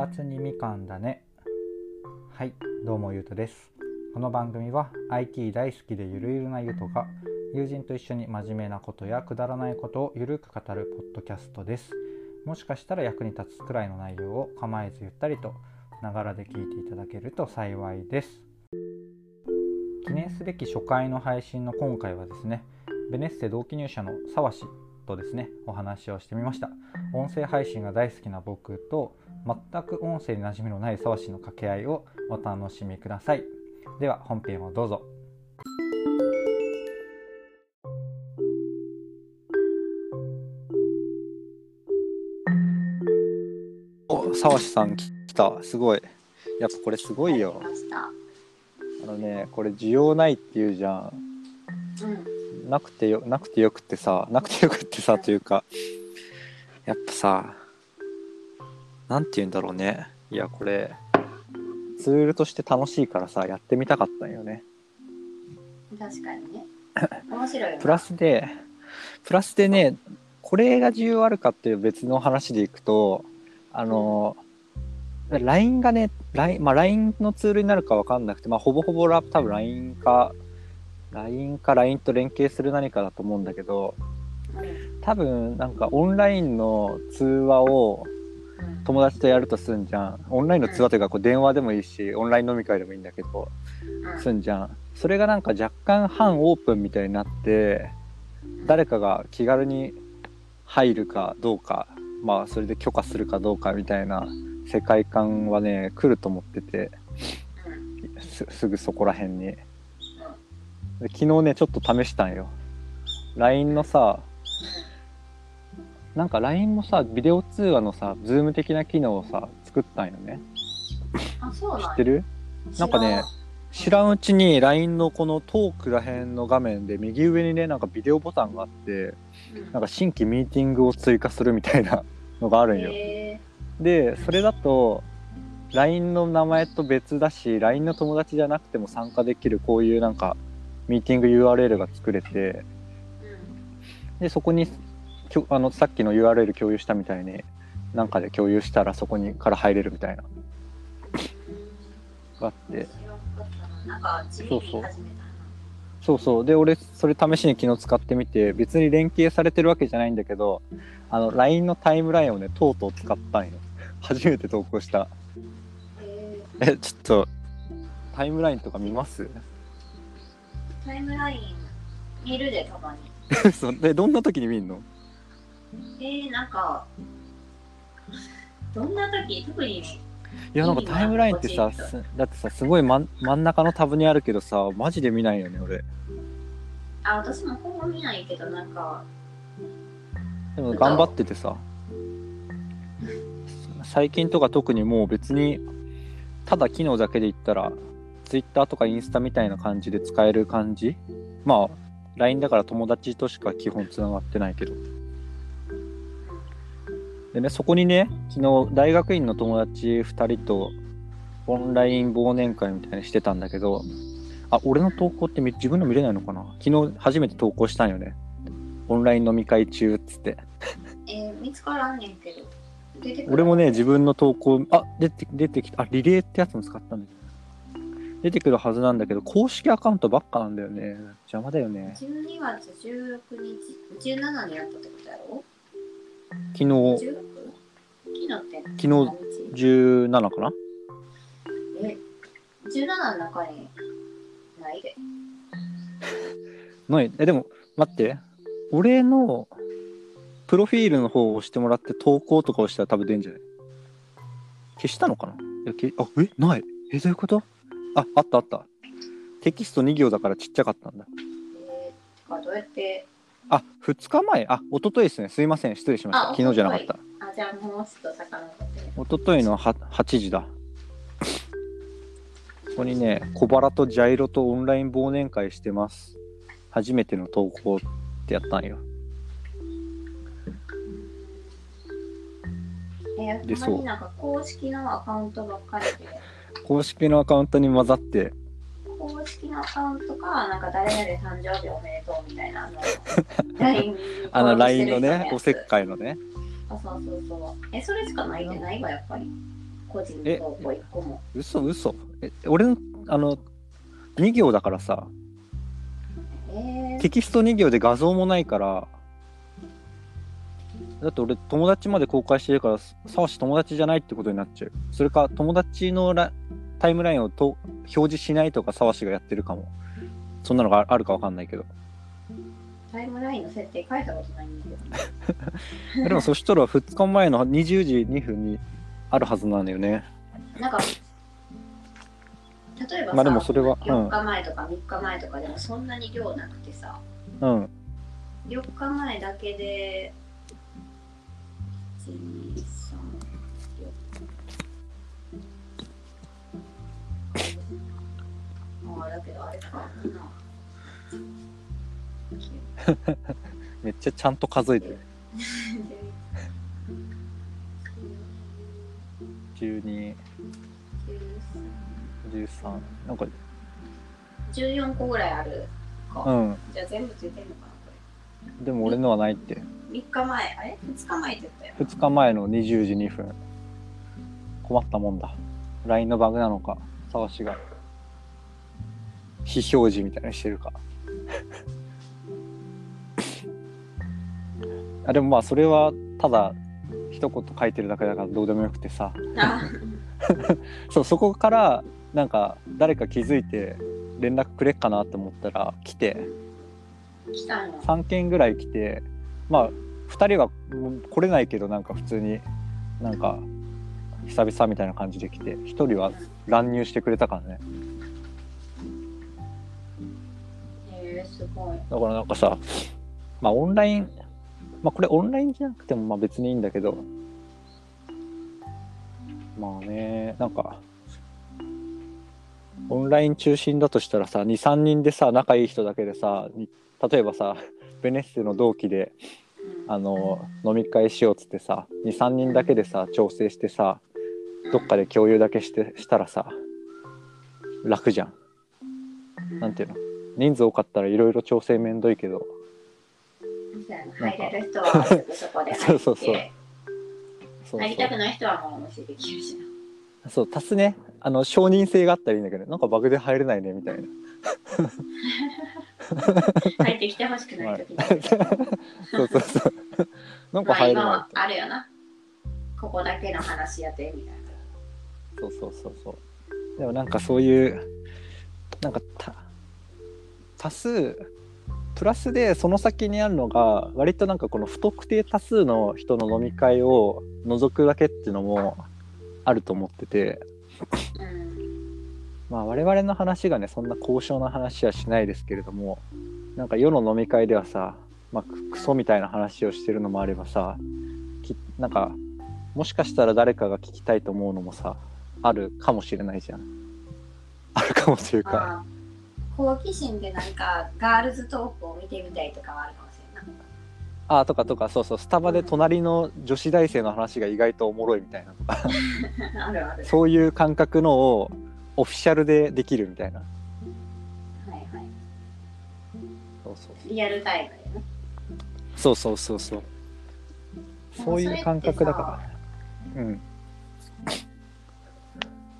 たつにみかんだね。はいどうもゆうとです。この番組は IT 大好きでゆるゆるなゆとが友人と一緒に真面目なことやくだらないことをゆるく語るポッドキャストです。もしかしたら役に立つくらいの内容を構えずゆったりとながらで聞いていただけると幸いです。記念すべき初回の配信の今回はですねベネッセ同期入社の沢氏とですねお話をしてみました。音声配信が大好きな僕と全く音声に馴染みのない沢氏の掛け合いをお楽しみください。では本編をどうぞ。お沢氏さん来た。すごい。やっぱこれすごいよ。あのねこれ需要ないっていうじゃん。うん、なくてよなくてよくってさなくてよくってさというか。やっぱさなんて言うんだろうねいやこれツールとして楽しいからさやってみたかったんよね確かにね。面白いよな。プラスでプラスでねこれが需要あるかっていう別の話でいくとあの LINE がね LINE,、まあ、LINE のツールになるか分かんなくて、まあ、ほぼほぼラ多分 LINE か LINE か LINE と連携する何かだと思うんだけどうん多分なんかオンラインの通話をうん友達とやるとすんじゃん。オンラインの通話というかこう電話でもいいしオンライン飲み会でもいいんだけどうん。すんじゃん。それがなんか若干半オープンみたいになって誰かが気軽に入るかどうかまあそれで許可するかどうかみたいな世界観はね来ると思っててうん。すすぐそこら辺に。で昨日ねちょっと試したんよ。LINE のさなんか LINE もさビデオ通話のさ Zoom 的な機能をさ作ったんよね。あ、そうなんや。知ってる？なんかね知らん。うちに LINE のこのトークら辺の画面で右上にねなんかビデオボタンがあってうん。なんか新規ミーティングを追加するみたいなのがあるんよ。へでそれだと LINE の名前と別だし LINE の友達じゃなくても参加できるこういうなんかミーティング URL が作れてーうん。でそこにきょあのさっきの URL 共有したみたいになんかで共有したらそこにから入れるみたいな。があって。知らんかったななんか地味に始めたな。そうそう。で俺それ試しに昨日使ってみて別に連携されてるわけじゃないんだけどあの LINE のタイムラインをねとうとう使ったんよ。初めて投稿した。へえちょっとタイムラインとか見ます？ータイムライン見るでたまに。そう。でどんな時に見んの？えー、なんかどんな時？特にいやなんかタイムラインってさすだってさすごい真ん真ん中のタブにあるけどさマジで見ないよね俺。あ私もほぼ見ないけどなんか。でも頑張っててさ。最近とか特にもう別にただ機能だけで言ったら Twitter とかインスタみたいな感じで使える感じ？まあ LINE だから友達としか基本つながってないけどでねそこにね昨日大学院の友達2人とオンライン忘年会みたいにしてたんだけどあ俺の投稿ってみ自分の見れないのかな？昨日初めて投稿したんよね。オンライン飲み会中っつって。えー、見つからんねんけど。俺もね自分の投稿あ出て出てきた。あリレーってやつも使ったんだけど。出てくるはずなんだけど公式アカウントばっかなんだよね。邪魔だよね。12月16日17にやったってことやろ？昨日。16? 昨日って昨日何日17かな？え17の中にないで。ない？えでも待って。俺のプロフィールの方を押してもらって投稿とか押したら多分出んじゃない？消したのかな？いやけあえない？えどういうこと？ああったあった。テキスト2行だからちっちゃかったんだ。えー、てかどうやってあ2日前。あ一昨日ですね。すいません。失礼しました。あ昨日じゃなかった。あじゃあもうちょっと遡ってね。一昨日のは8時だ。ここにね小腹とジャイロとオンライン忘年会してます。初めての投稿ってやったんよ。えでー、たまになんか公式のアカウントばっかりで。公式のアカウントに混ざって公式のアカウントかなんか誰々誕生日おめでとうみたいなあの LINE のねおせっかいのね。あそうそうそう。えそれしかないんじゃないわやっぱり。個人え投稿1個も。嘘嘘。え俺のあの2行だからさ。えー、テキスト2行で画像もないから。だって俺友達まで公開してるからさわし友達じゃないってことになっちゃう。それか友達のラタイムラインをと表示しないとかさわしがやってるかも。そんなのがああるかわかんないけど。タイムラインの設定書いたことないんだけど。でもそしたら2日前の20時2分にあるはずなんだよね。なんか、例えばさ、まあでもそれはうん。4日前とか3日前とかでもそんなに量なくてさ、うん。4日前だけで、1、2、3、4。ああ、だけどあれかな。めっちゃちゃんと数えてる1213なんか14個ぐらいあるか。うんじゃあ全部ついてるのかな、こでも俺のはないってれ。3日前、あれ ?2 日前って言ったよ。2日前の20時2分困ったもんだ LINE のバグなのかさわしが非表示みたいなのしてるか。あでもまあそれはただ一言書いてるだけだからどうでもよくてさ。あ、そうそこからなんか誰か気づいて連絡くれっかなって思ったら来て。来たの。3件ぐらい来てまあ2人は来れないけどなんか普通になんか久々みたいな感じで来て1人は乱入してくれたからねだからなんかさまあオンラインまあこれオンラインじゃなくてもまあ別にいいんだけどまあねなんかオンライン中心だとしたらさ23人でさ仲いい人だけでさ例えばさベネッセの同期であの飲み会しようっつってさ23人だけでさ調整してさどっかで共有だけしてしたらさ楽じゃん。なんていうの？人数多かったらいろいろ調整めんどいけど。入れる人はすぐそこで入って。そうそうそう。そう入りたくない人はもう無視できるしそう足すね。あの承認性があったらいいんだけどなんかバグで入れないねみたいな。な 入ってきてほしくない時に そうそうそう。なんか入れないあるよな。ここだけの話やってみたいとそうそうそうそう。でもなんかそういうなんかた多数プラスでその先にあるのが割となんかこの不特定多数の人の飲み会を除くだけっていうのもあると思ってて。なうん。まあ我々の話がねそんな高尚な話はしないですけれどもなんか世の飲み会ではさ、まあ、ククソみたいな話をしてるのもあればさきなんかもしかしたら誰かが聞きたいと思うのもさあるかもしれないじゃん。あるかもというか。まあ好奇心でなんかガールズトークを見てみたいとかはあるかもしれんない。あとかとかそうそうスタバで隣の女子大生の話が意外とおもろいみたいなとか。あるある。そういう感覚のをオフィシャルでできるみたいな。はいはい。そうそうリアルタイムでね。そうそうそうそう。そういう感覚だから。うん。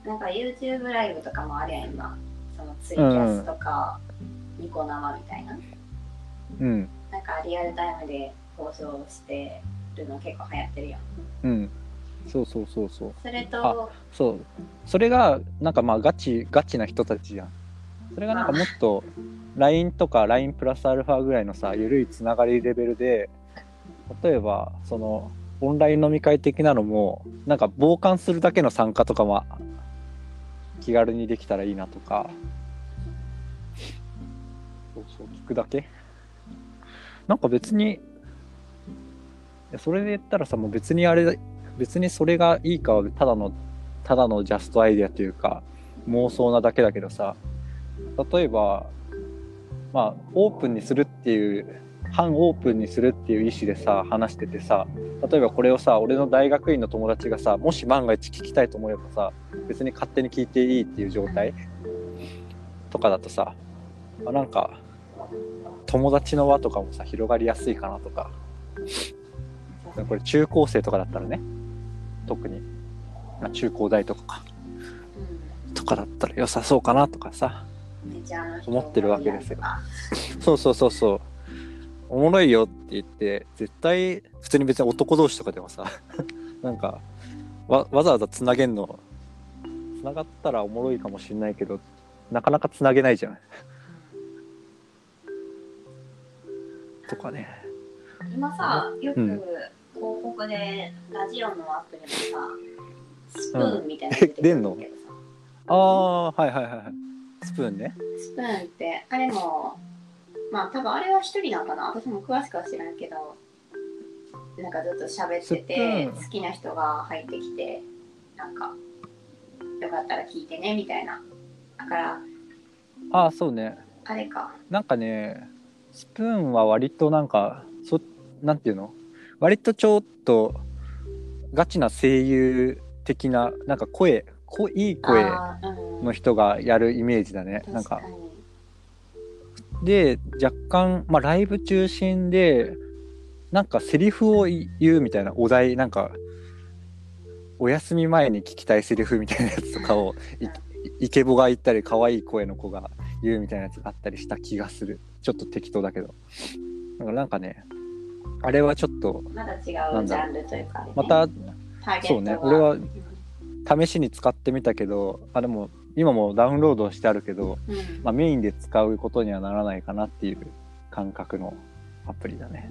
なんか YouTube ライブとかもあるやん今そのツイキャスとか、ニコ生みたいな。うん。なんかリアルタイムで放送してるの結構流行ってるやん。うん。そうそうそうそう。それとそう。それがなんかまあガチガチな人たちじゃん。それがなんかもっと LINE とか LINE プラスアルファぐらいのさ緩いつながりレベルで例えばそのオンライン飲み会的なのもなんか傍観するだけの参加とかも気軽にできたらいいなとか。そうそう聞くだけ。なんか別にそれで言ったらさもう別にあれ別にそれがいいかはただのただのジャストアイデアというか妄想なだけだけどさ。例えばまあオープンにするっていう半オープンにするっていう意思でさ話しててさ例えばこれをさ俺の大学院の友達がさもし万が一聞きたいと思えばさ別に勝手に聞いていいっていう状態とかだとさあなんか友達の輪とかもさ広がりやすいかなとか。これ中高生とかだったらね特に。まあ、中高大とかか。うとかだったら良さそうかなとかさ思ってるわけですよ。あそうそうそうそうおもろいよって言って絶対普通に別に男同士とかでもさ なんかわわざわざつなげんのつながったらおもろいかもしれないけどなかなかつなげないじゃん。とかね。今さ、よくうん。広告でラジオのアプリのさ、スプーンみたいなの出てくるんだけどさ、ああはいはいはいはい。スプーンね。スプーンって、あれも、まあ多分あれは一人なんかな。私も詳しくは知らんけど、なんかずっと喋ってて好きな人が入ってきてなんかよかったら聞いてねみたいな。だからああそうね。あれか。なんかねスプーンは割となんかそなんていうの？割とちょっとガチな声優的ななんか声こいい声の人がやるイメージだね。なんかで若干、まあ、ライブ中心でなんかセリフを言うみたいなお題なんかお休み前に聞きたいセリフみたいなやつとかをいイケボが言ったり可愛い声の子が言うみたいなやつがあったりした気がする。ちょっと適当だけど。なんかねあれはちょっとまだ違う。ジャンルというかね、またそうね。俺はうん試しに使ってみたけどあでも今もダウンロードしてあるけど、うん。まあ、メインで使うことにはならないかなっていう感覚のアプリだね。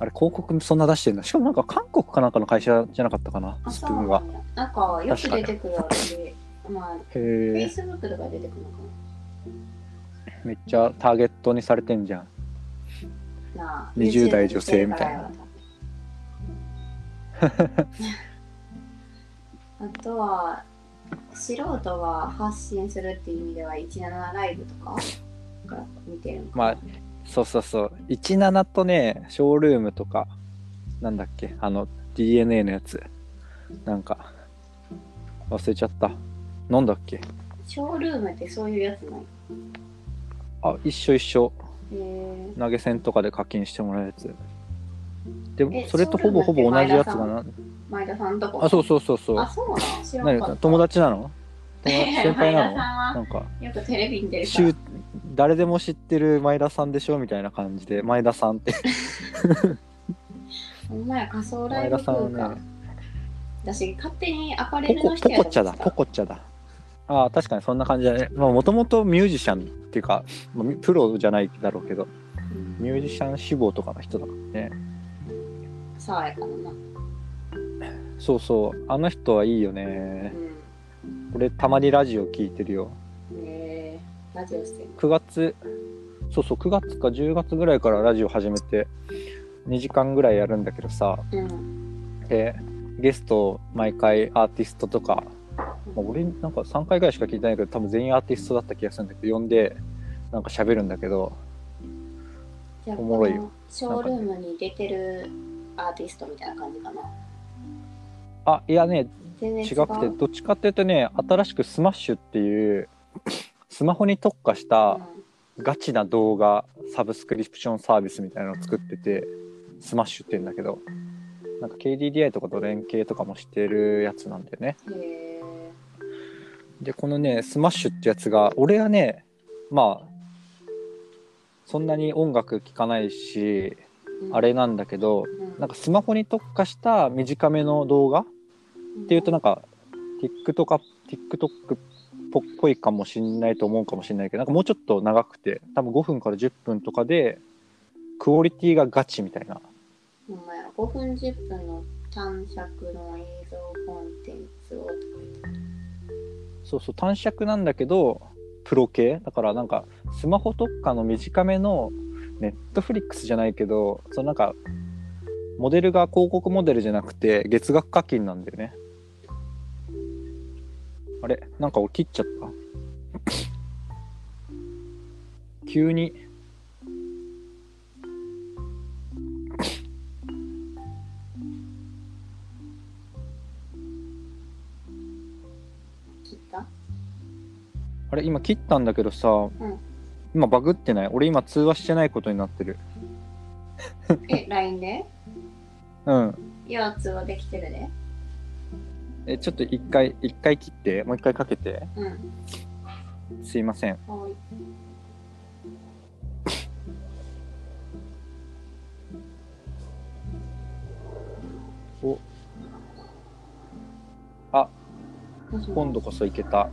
あれ広告そんな出してるの？しかもなんか韓国かなんかの会社じゃなかったかな？あスプーンはなんかよく出てくる私まあ Facebook とか出てくるのかめっちゃターゲットにされてんじゃん。ななあ20代女性みたいな。あとは素人が発信するっていう意味では17ライブとか？が見てるのかな、まあそうそうそう。17とねショールームとかなんだっけ？あの DNA のやつ。なんか忘れちゃった。なんだっけ？ショールームってそういうやつない？あ一緒一緒。え投げ銭とかで課金してもらうやつでそれとほぼほぼ同じやつがな。ー、前田さんとこ。あそうそうそうそう。あそうなん知らなかった。何友達なの？先輩なの？なんかよくテレビに出る誰でも知ってる前田さんでしょ？みたいな感じで前田さんって。ほんまや仮想ライ前田さブ空間、んはね。私勝手にアパレルの人ポコチャだポコチャだ。ああ確かにそんな感じだね。まあもともとミュージシャンっていうか、まあプロじゃないだろうけどうん。ミュージシャン志望とかの人だからね爽やかなな。そうそうあの人はいいよね。俺たまにラジオ聞いてるよ。うんえー、ラジオしてる9月そうそう9月か10月ぐらいからラジオ始めて2時間ぐらいやるんだけどさ。うん。でゲスト毎回アーティストとか、まあ俺なんか3回ぐらいしか聞いてないけど多分全員アーティストだった気がするんだけど呼んでなんか喋るんだけど。おもろいよ。ショールームに出てるアーティストみたいな感じかな。あいやね違くてどっちかっていうとね新しくスマッシュっていう スマホに特化したガチな動画サブスクリプションサービスみたいなのを作っててスマッシュって言うんだけどなんか KDDI とかと連携とかもしてるやつなんだよね。でこのねスマッシュってやつが俺はねまあそんなに音楽聴かないしうんあれなんだけどうん。なんかスマホに特化した短めの動画？っていうとなんか TikTok か TikTok っぽいかもしんないと思うかもしれないけどなんかもうちょっと長くて多分5分から10分とかでクオリティがガチみたいな。ほんまや。5分10分の短尺の映像コンテンツを。そうそう短尺なんだけどプロ系？だからなんかスマホ特化の短めのネットフリックスじゃないけどそのなんかモデルが広告モデルじゃなくて月額課金なんだよね。あれなんか俺切っちゃった？急に。切った？あれ今切ったんだけどさ、ん今バグってない。俺今通話してないことになってる。え LINE で？うん。通話できてるで。えちょっと一回一回切ってもう一回かけて。うん。すいません。はい。お。あ。今度こそいけた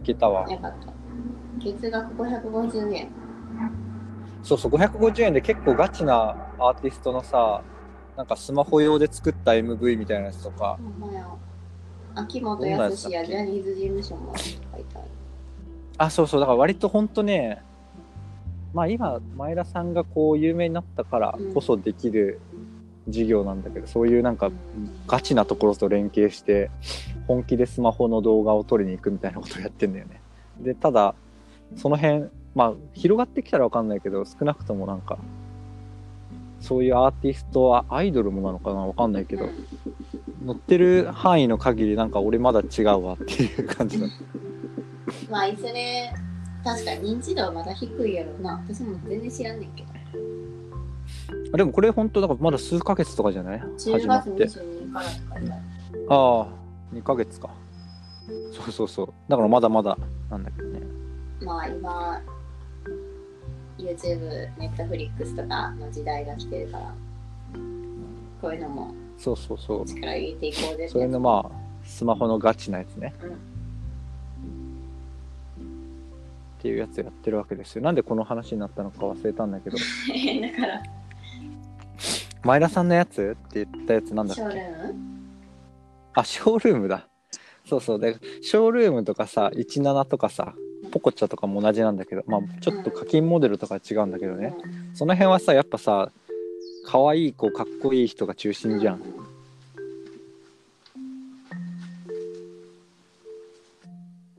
いけたわよかった。月額550円。そうそう550円で結構ガチなアーティストのさなんかスマホ用で作った MV みたいなやつとかほんまや。秋元康やジャニーズ事務所も書いてある。あそうそうだから割とほんとねまあ今前田さんがこう有名になったからこそできる事業なんだけど、そういうなんかガチなところと連携して本気でスマホの動画を撮りに行くみたいなことをやってんだよねでただその辺まあ広がってきたら分かんないけど少なくともなんかそういうアーティストはアイドルもなのかな分かんないけど乗ってる範囲の限りなんか俺まだ違うわっていう感じだまあ、いずれ、確かに認知度はまだ低いやろうな。私も全然知らんねんけど。あでもこれ本当だからまだ数ヶ月とかじゃない？10月始まって。22からとか書いてある。ああ2ヶ月か。そうそうそう。だからまだまだなんだけどね。まあ今 YouTube、Netflix とかの時代が来てるからこういうのもそうそうそう。力入れていこうぜってそれのまあスマホのガチなやつね、うん。っていうやつやってるわけですよ。なんでこの話になったのか忘れたんだけど。だから前田さんのやつって言ったやつなんだっショーけルーム？あショールームだ。そうそう。でショールームとかさ17とかさポコチャとかも同じなんだけどまあちょっと課金モデルとかは違うんだけどね。その辺はさやっぱさ可愛い子かっこいい人が中心じゃん。っ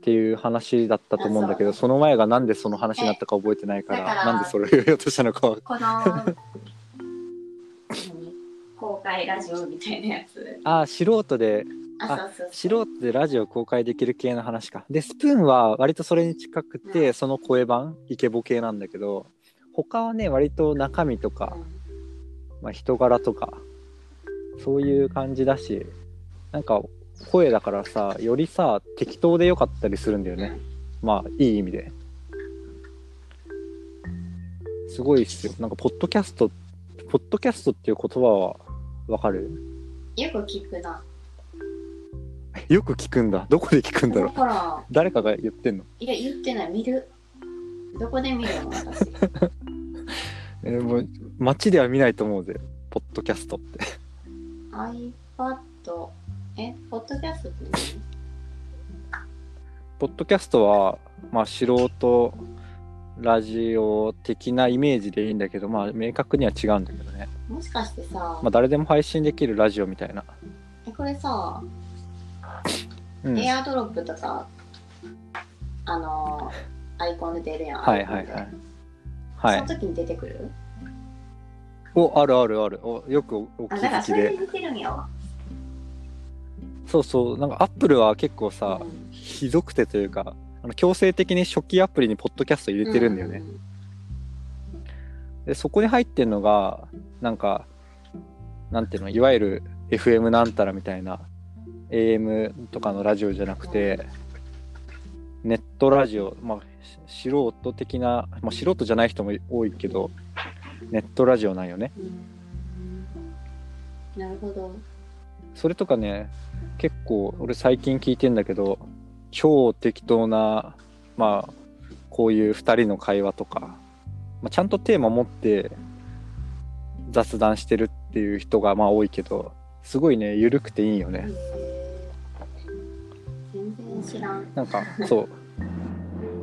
ていう話だったと思うんだけどあその前がなんでその話になったか覚えてないかららなんでそれを言おうとしたのかはこの何公開ラジオみたいなやつ。ああ素人で。あ素人でラジオ公開できる系の話か。でスプーンは割とそれに近くてその声版イケボ系なんだけど他はね割と中身とか、まあ、人柄とかそういう感じだしなんか声だからさよりさ適当でよかったりするんだよね。まあいい意味で。すごいっすよ。なんかポッドキャストポッドキャストっていう言葉はわかる？よく聞くな。よく聞くんだ。どこで聞くんだろう？だから誰かが言ってんの？いや言ってない。見る？どこで見るの？私。えーもう街では見ないと思うぜ。ポッドキャストって。iPad えポッドキャストってポッドキャストはまあ素人ラジオ的なイメージでいいんだけどまあ明確には違うんだけどね。何もしかしてさ、まあ誰でも配信できるラジオみたいな。えこれさ、うん。エアドロップとかあのーアイコンで出るやん。はいはいはい。はい。その時に出てくる？おあるあるある。およくおお気あだからづきでそれで出てるんや。わそうそう。なんかアップルは結構さ、うん。ひどくてというかあの強制的に初期アプリにポッドキャスト入れてるんだよね、でそこに入ってんのがなんかなんていうのいわゆる FM なんたらみたいな AM とかのラジオじゃなくてネットラジオまあし素人的な、まあ、素人じゃない人も多いけどネットラジオなんよね。うんなるほど。それとかね結構俺最近聞いてんだけど超適当なまあこういう2人の会話とか、まあ、ちゃんとテーマ持って雑談してるっていう人がまあ多いけどすごいね緩くていいよね。へー全然知らん。なんかそう。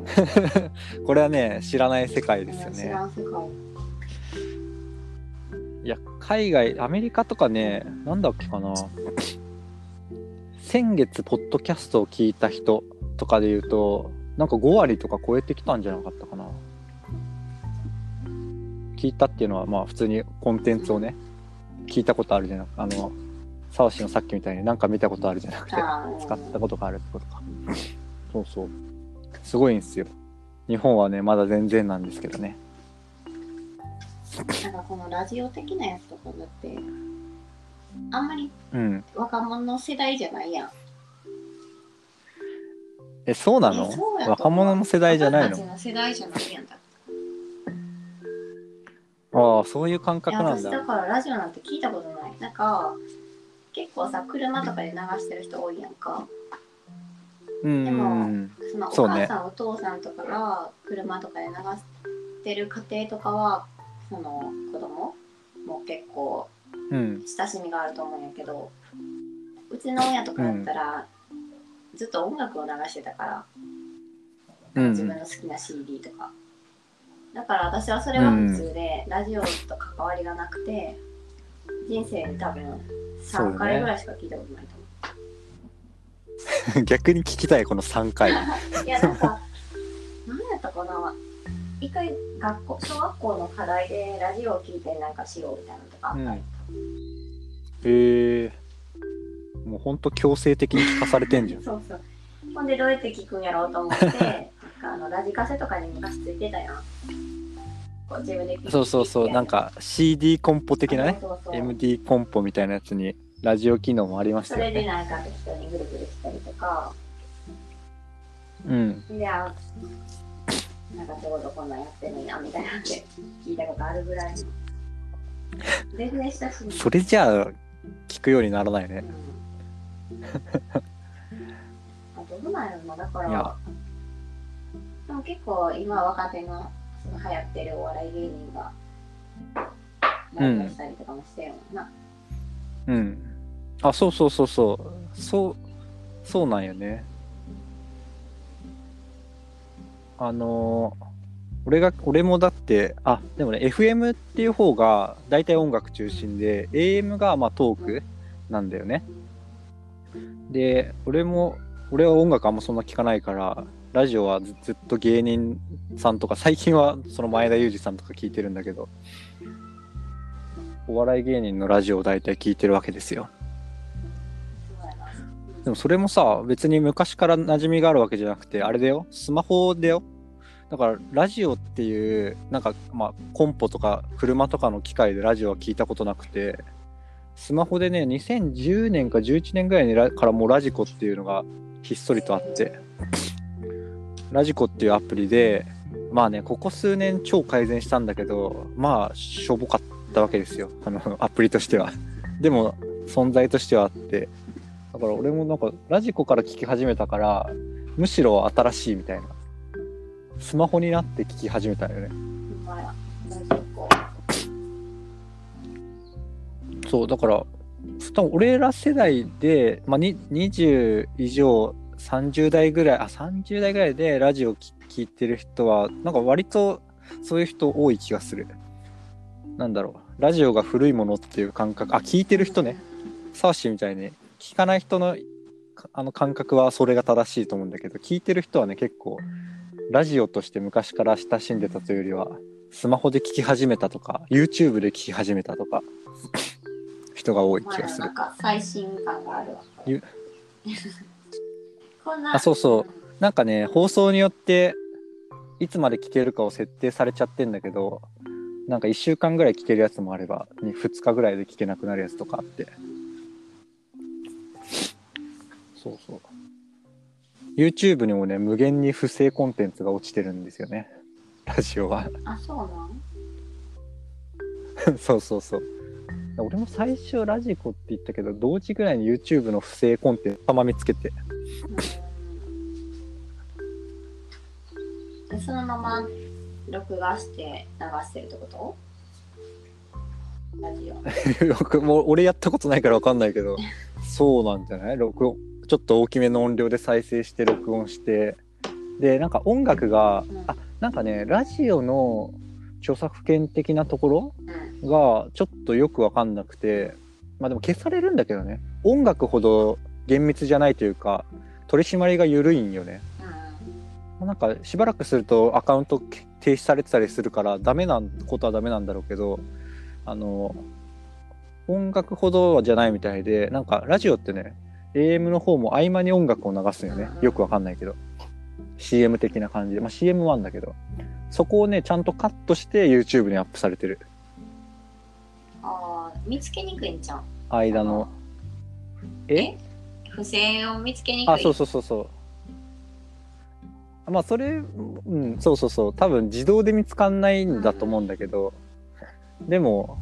これはね知らない世界ですよ知ねいや海外アメリカとかねなんだっけかな。先月ポッドキャストを聞いた人とかで言うとなんか5割とか超えてきたんじゃなかったかな聞いたっていうのはまあ普通にコンテンツをね聞いたことあるじゃなくあの澤氏のさっきみたいになんか見たことあるじゃなくて使ったことがあるってことか。そうそう。すごいんですよ。日本はねまだ全然なんですけどね。なんかこのラジオ的なやつとかだってあんまりうん。若者の世代じゃないやん。えそうなの？えそうやと思う。若者の世代じゃないの？世代じゃないやんだ。ああそういう感覚なんだ。だからラジオなんて聞いたことない。なんか結構さ車とかで流してる人多いやんか。うんでもそのお母さん、お父さんとかが車とかで流してる家庭とかはその子供も結構うん。親しみがあると思うんやけどうちの親とかだったら、ずっと音楽を流してたから、うん。自分の好きな CD とかだから私はそれは普通で、ラジオと関わりがなくて人生に多分3回ぐらいしか聞いたことないと思う。逆に聞きたいこの3回。いやなんか何やったかな。一回学校小学校の課題でラジオを聞いてなんかしようみたいなのとかあった。り、へえもうほんと強制的に聞かされてんじゃん。そうそう。ほんでどうやって聞くんやろうと思ってかあのラジカセとかに昔ついてたやんこう自分でそうそうそうなんか CD コンポ的なねそうそうそう。MD コンポみたいなやつにラジオ機能もありましそたよねれでなんか適当にぐるぐるしたりとか。うん。であなんかちょうどこんなんやってるんやみたいなんで聞いたことあるぐらいの。全然親しみそれじゃあ聞くようにならないね。うん。あどうなんやろなだかいや。らでも結構今若手のその流行ってるお笑い芸人がラジオしたりとかもしてるもんな、うん。あそうそうそうそう。そうそうなんよね。あのー俺が俺もだってあでもね FM っていう方が大体音楽中心で AM がまあトークなんだよね。で俺も俺は音楽あんまそんな聞かないからラジオはずっと芸人さんとか最近はその前田裕二さんとか聞いてるんだけどお笑い芸人のラジオを大体聞いてるわけですよ。でもそれもさ別に昔から馴染みがあるわけじゃなくてあれだよ。スマホだよ。だからラジオっていうなんかまあコンポとか車とかの機械でラジオは聞いたことなくてスマホでね2010年か11年ぐらいからもうラジコっていうのがひっそりとあって。ラジコっていうアプリでまあねここ数年超改善したんだけどまあしょぼかったわけですよ。あの アプリとしては。でも存在としてはあって。だから俺もなんかラジコから聞き始めたからむしろ新しいみたいな。スマホになって聞き始めたよね。そうだから多分俺ら世代で、まあ、20以上30代ぐらいあ30代ぐらいでラジオき聞いてる人はなんか割とそういう人多い気がする。なんだろう。ラジオが古いものっていう感覚。あ聞いてる人ね。サーシーみたいに。聞かない人のかあの感覚はそれが正しいと思うんだけど聞いてる人はね結構ラジオとして昔から親しんでたというよりはスマホで聞き始めたとか YouTube で聞き始めたとか 人が多い気がする。最新感があるわあそうそう。なんかね放送によっていつまで聞けるかを設定されちゃってんだけどなんか1週間ぐらい聞けるやつもあれば2日ぐらいで聞けなくなるやつとかあって。そうそう。YouTube にもね無限に不正コンテンツが落ちてるんですよね。ラジオは。あそうなん？そうそうそう。俺も最初ラジコって言ったけど同時ぐらいに YouTube の不正コンテンツたま見つけてそのまま録画して流してるってこと？ラジオ。もう俺やったことないから分かんないけど そうなんじゃない？録音ちょっと大きめの音量で再生して録音して。でなんか音楽が、うん。あなんかねラジオの著作権的なところうん。がちょっとよく分かんなくてまあでも消されるんだけどね。音楽ほど厳密じゃないというか取り締まりが緩いんよね。うなんかしばらくするとアカウント停止されてたりするからダメなことはダメなんだろうけどあの音楽ほどじゃないみたいでなんかラジオってね AM の方も合間に音楽を流すよね。よくわかんないけど。CM 的な感じで。まあ CM もあんだけど。そこをねちゃんとカットして YouTube にアップされてる。んあー見つけにくいんじゃん間の。え？不正を見つけにくい？あそうそうそうそうまあそれうんそうそうそう。多分自動で見つかんないんだと思うんだけど。でも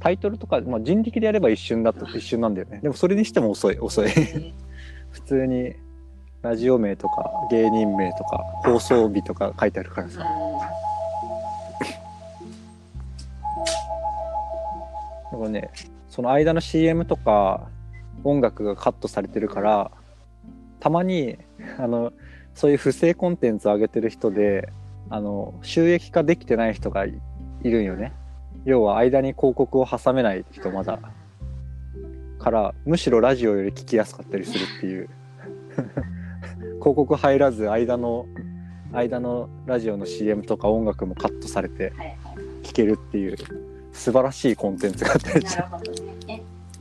タイトルとか、まあ、人力でやれば一瞬だと一瞬なんだよね。でもそれにしても遅い遅い。え ー普通にラジオ名とか芸人名とか放送日とか書いてあるからさ。だからねその間の CM とか音楽がカットされてるからたまにあのそういう不正コンテンツを上げてる人であの収益化できてない人がいいるんよね。要は間に広告を挟めない人まだからむしろラジオより聞きやすかったりするっていう。広告入らず間の間のラジオの CM とか音楽もカットされて。聞けるっていう素晴らしいコンテンツがあったりし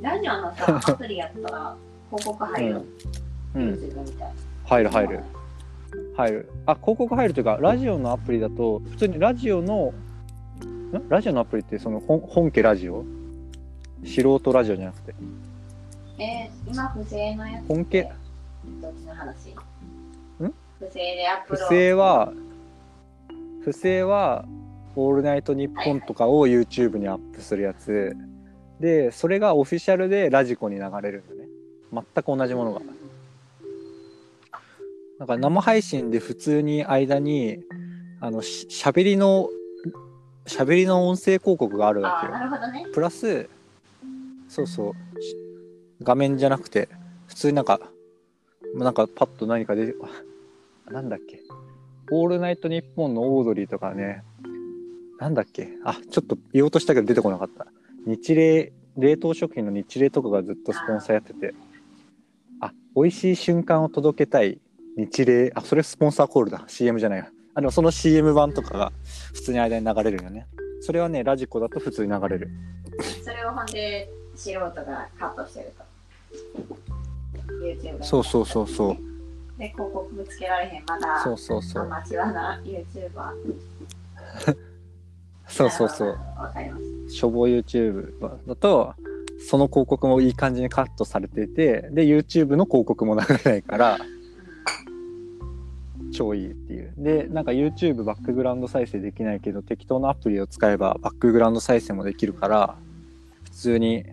ラジオのさ、アプリやったら広告入る。うん。たい。入る入る入る。あ広告入るというかラジオのアプリだと普通にラジオのん？ラジオのアプリってその本本家ラジオ？素人ラジオじゃなくて。えー、今不正のやつ。本家？どっちの話？ん？ん不正でアップ不ロード。正は不正は「オールナイトニッポン」とかを YouTube にアップするやつ。でそれがオフィシャルでラジコに流れるんだね。全く同じものがなんか生配信で普通に間にあのししゃべりのしゃべりの音声広告があるわけよ。なるほどね。プラスそうそう。し画面じゃなくて普通になんかなんかパッと何か出てあ なんだっけ「オールナイトニッポン」のオードリーとかね。なんだっけ。あちょっと言おうとしたけど出てこなかった。日霊冷凍食品の日霊とかがずっとスポンサーやってて。あ美味しい瞬間を届けたい日霊あそれスポンサーコールだ。CM じゃないわあでもその CM 版とかが普通に間に流れるよね。それはねラジコだと普通に流れる。それをほんで素人がカットしてると。YouTube そうそうそうそう。で、広告ぶつけられへん。まだそうそうそう。アマチュアな YouTuber。そうそうそう。なるほどわかります。しょぼ YouTube だとその広告もいい感じにカットされていてで YouTube の広告も流れないから超いいっていう。でなんか YouTube バックグラウンド再生できないけど適当なアプリを使えばバックグラウンド再生もできるから普通に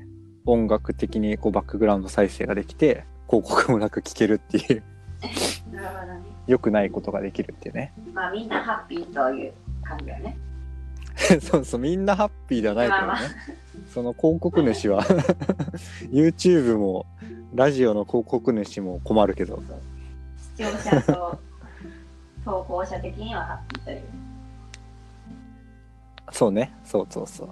音楽的にこうバックグラウンド再生ができて広告もなく聴けるっていう。うんなるほどね。良くないことができるっていうね。まあみんなハッピーという感じだよね。そうそうみんなハッピーではないけどね、まあまその広告主は YouTube もラジオの広告主も困るけど。視聴者と投稿者的にはハッピーという。そうね。そうそうそう。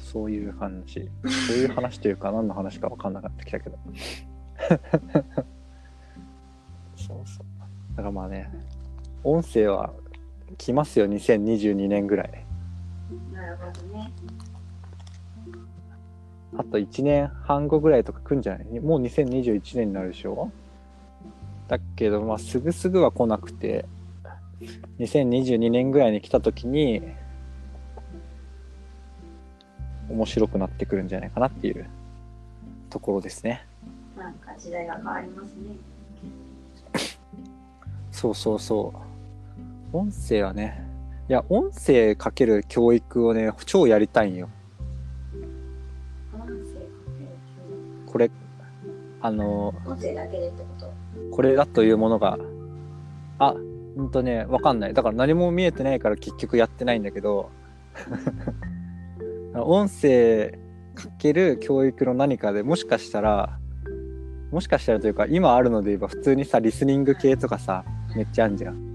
そういう話。そういう話というか 何の話か分かんなかったきたけど。そうそう。だからまあね音声は来ますよ2022年ぐらい。なるほどね。あと1年半後ぐらいとか来んじゃない？もう2021年になるでしょ？だけどまあすぐすぐは来なくて2022年ぐらいに来た時に面白くなってくるんじゃないかなっていうところですねなんか時代が変わりますね。そうそうそう音声はねいや音声かける教育をね超やりたいんよ音声かこれあのける。音声だけでってこと？これだというものがあうんとねわかんないだから何も見えてないから結局やってないんだけど 音声かける教育の何かでもしかしたらもしかしたらというか今あるので言えば普通にさリスニング系とかさめっちゃあんじゃん。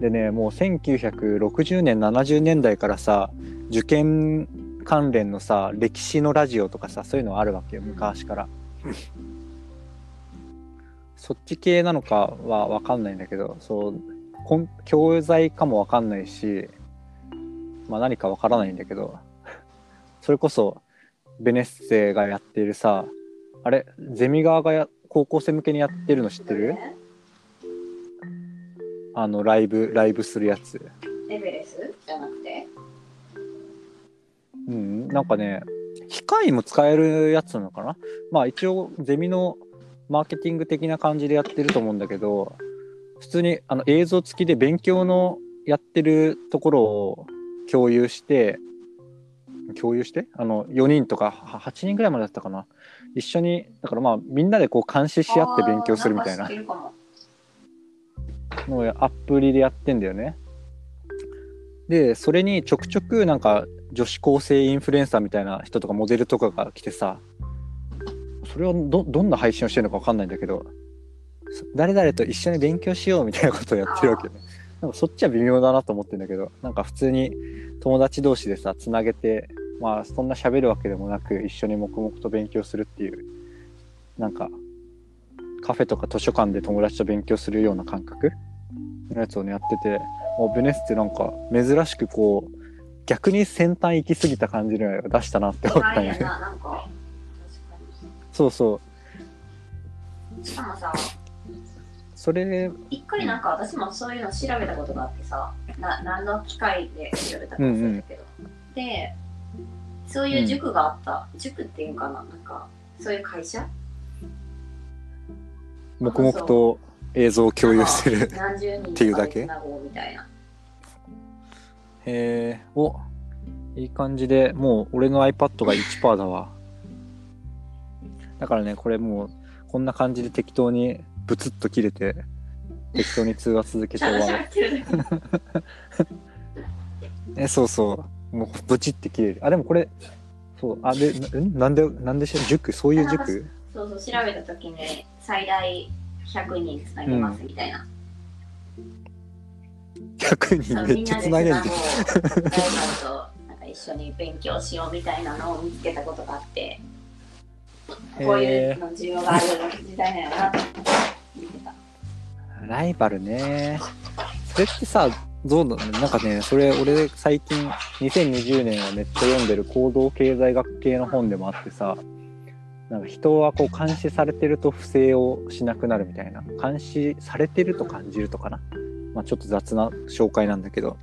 でねもう1960年70年代からさ受験関連のさ歴史のラジオとかさそういうのあるわけよ昔から。そっち系なのかは分かんないんだけどそう教材かも分かんないし、まあ、何か分からないんだけど それこそベネッセがやっているさあれゼミ側がや高校生向けにやってるの知ってる？あのライブライブするやつ。エベレス？じゃなくて？うんなんかね機械も使えるやつなのかな？まあ一応ゼミのマーケティング的な感じでやってると思うんだけど普通にあの映像付きで勉強のやってるところを共有して共有して？あの4人とか8人ぐらいまでだったかな。一緒にだからまあみんなでこう監視し合って勉強するみたいな。のをアプリでやってんだよね。でそれにちょくちょくなんか女子高生インフルエンサーみたいな人とかモデルとかが来てさそれはどどんな配信をしてるのか分かんないんだけど誰々と一緒に勉強しようみたいなことをやってるわけね。なんかそっちは微妙だなと思ってんだけどなんか普通に友達同士でさつなげてまあそんな喋るわけでもなく一緒に黙々と勉強するっていうなんかカフェとか図書館で友達と勉強するような感覚のやつをねやっててベネスってなんか珍しくこう逆に先端行き過ぎた感じの出したなって思ったね。そうそう。しかもさ、それ一回なんか私もそういうの調べたことがあってさ、な何の機械で調べたか忘れたけど、うんうん、でそういう塾があった、うん、塾っていうかななんかそういう会社？黙々と映像を共有する。っていうだけ？へえおいい感じでもう俺の iPad が1%だわだからねこれもうこんな感じで適当にブツッと切れて適当に通話続けて終わる。えそうそう。もうブチって切れる。あでもこれそう。あでなんでなんでしょ塾？そういう塾？そうそう調べた時に最大100人つなげますみたいな、うん、100人めっちゃつなげるじゃん。なんか一緒に勉強しようみたいなのを見つけたことがあってこういうの需要がある時代なんやなと思って見てた。ライバルね。それってさどうなの？なんかねそれ俺最近2020年はめっちゃ読んでる行動経済学系の本でもあってさなんか人はこう監視されてると不正をしなくなるみたいな。監視されてると感じるとかな、まあ、ちょっと雑な紹介なんだけど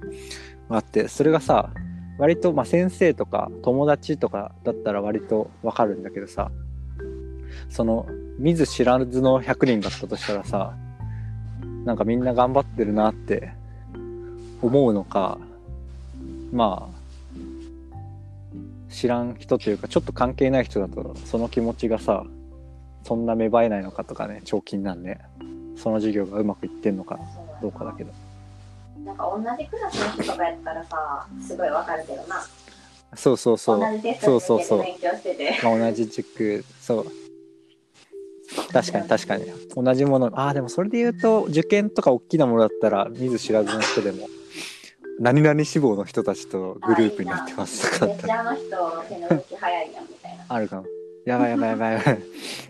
あってそれがさ割とまあ先生とか友達とかだったら割とわかるんだけどさその見ず知らずの100人だったとしたらさなんかみんな頑張ってるなって思うのかまあ知らん人というかちょっと関係ない人だとその気持ちがさそんな芽生えないのかとかね長期なんでその授業がうまくいってんのかどうかだけど。なんか同じクラスの人とかやったらさすごいわかるけどな。そうそうそう。同じテストそうそう勉強してて。同じ塾そう確かに確かに。同じもの。ああでもそれで言うと受験とか大きなものだったら見ず知らずの人でも何々志望の人たちとグループになってます。とか。あの人手の動き早いやんみたいな。あるかも。やばいやばいやばいやばい。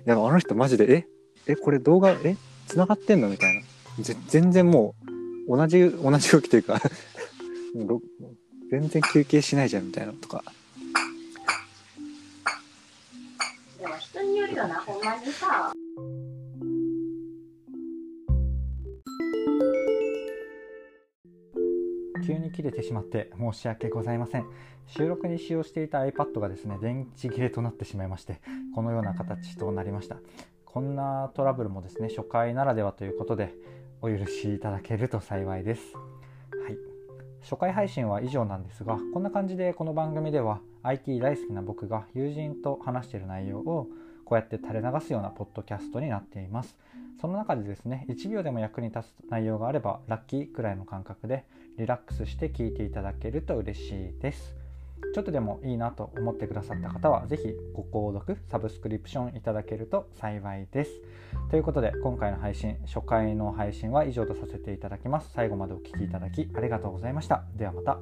やばいあの人マジでえ？えこれ動画え？繋がってんの？みたいな。全然もう同じ同じ動きというか。全然休憩しないじゃんみたいなとかまにさ急に切れてしまって申し訳ございません。収録に使用していた iPad がですね電池切れとなってしまいましてこのような形となりました。こんなトラブルもですね初回ならではということでお許しいただけると幸いです。はい。初回配信は以上なんですがこんな感じでこの番組では IT 大好きな僕が友人と話している内容をこうやって垂れ流すようなポッドキャストになっていますその中でですね1秒でも役に立つ内容があればラッキーくらいの感覚でリラックスして聞いていただけると嬉しいです。ちょっとでもいいなと思ってくださった方は、是非ご購読、サブスクリプションいただけると幸いです。ということで、今回の配信、初回の配信は以上とさせていただきます。最後までお聴きいただきありがとうございました。ではまた。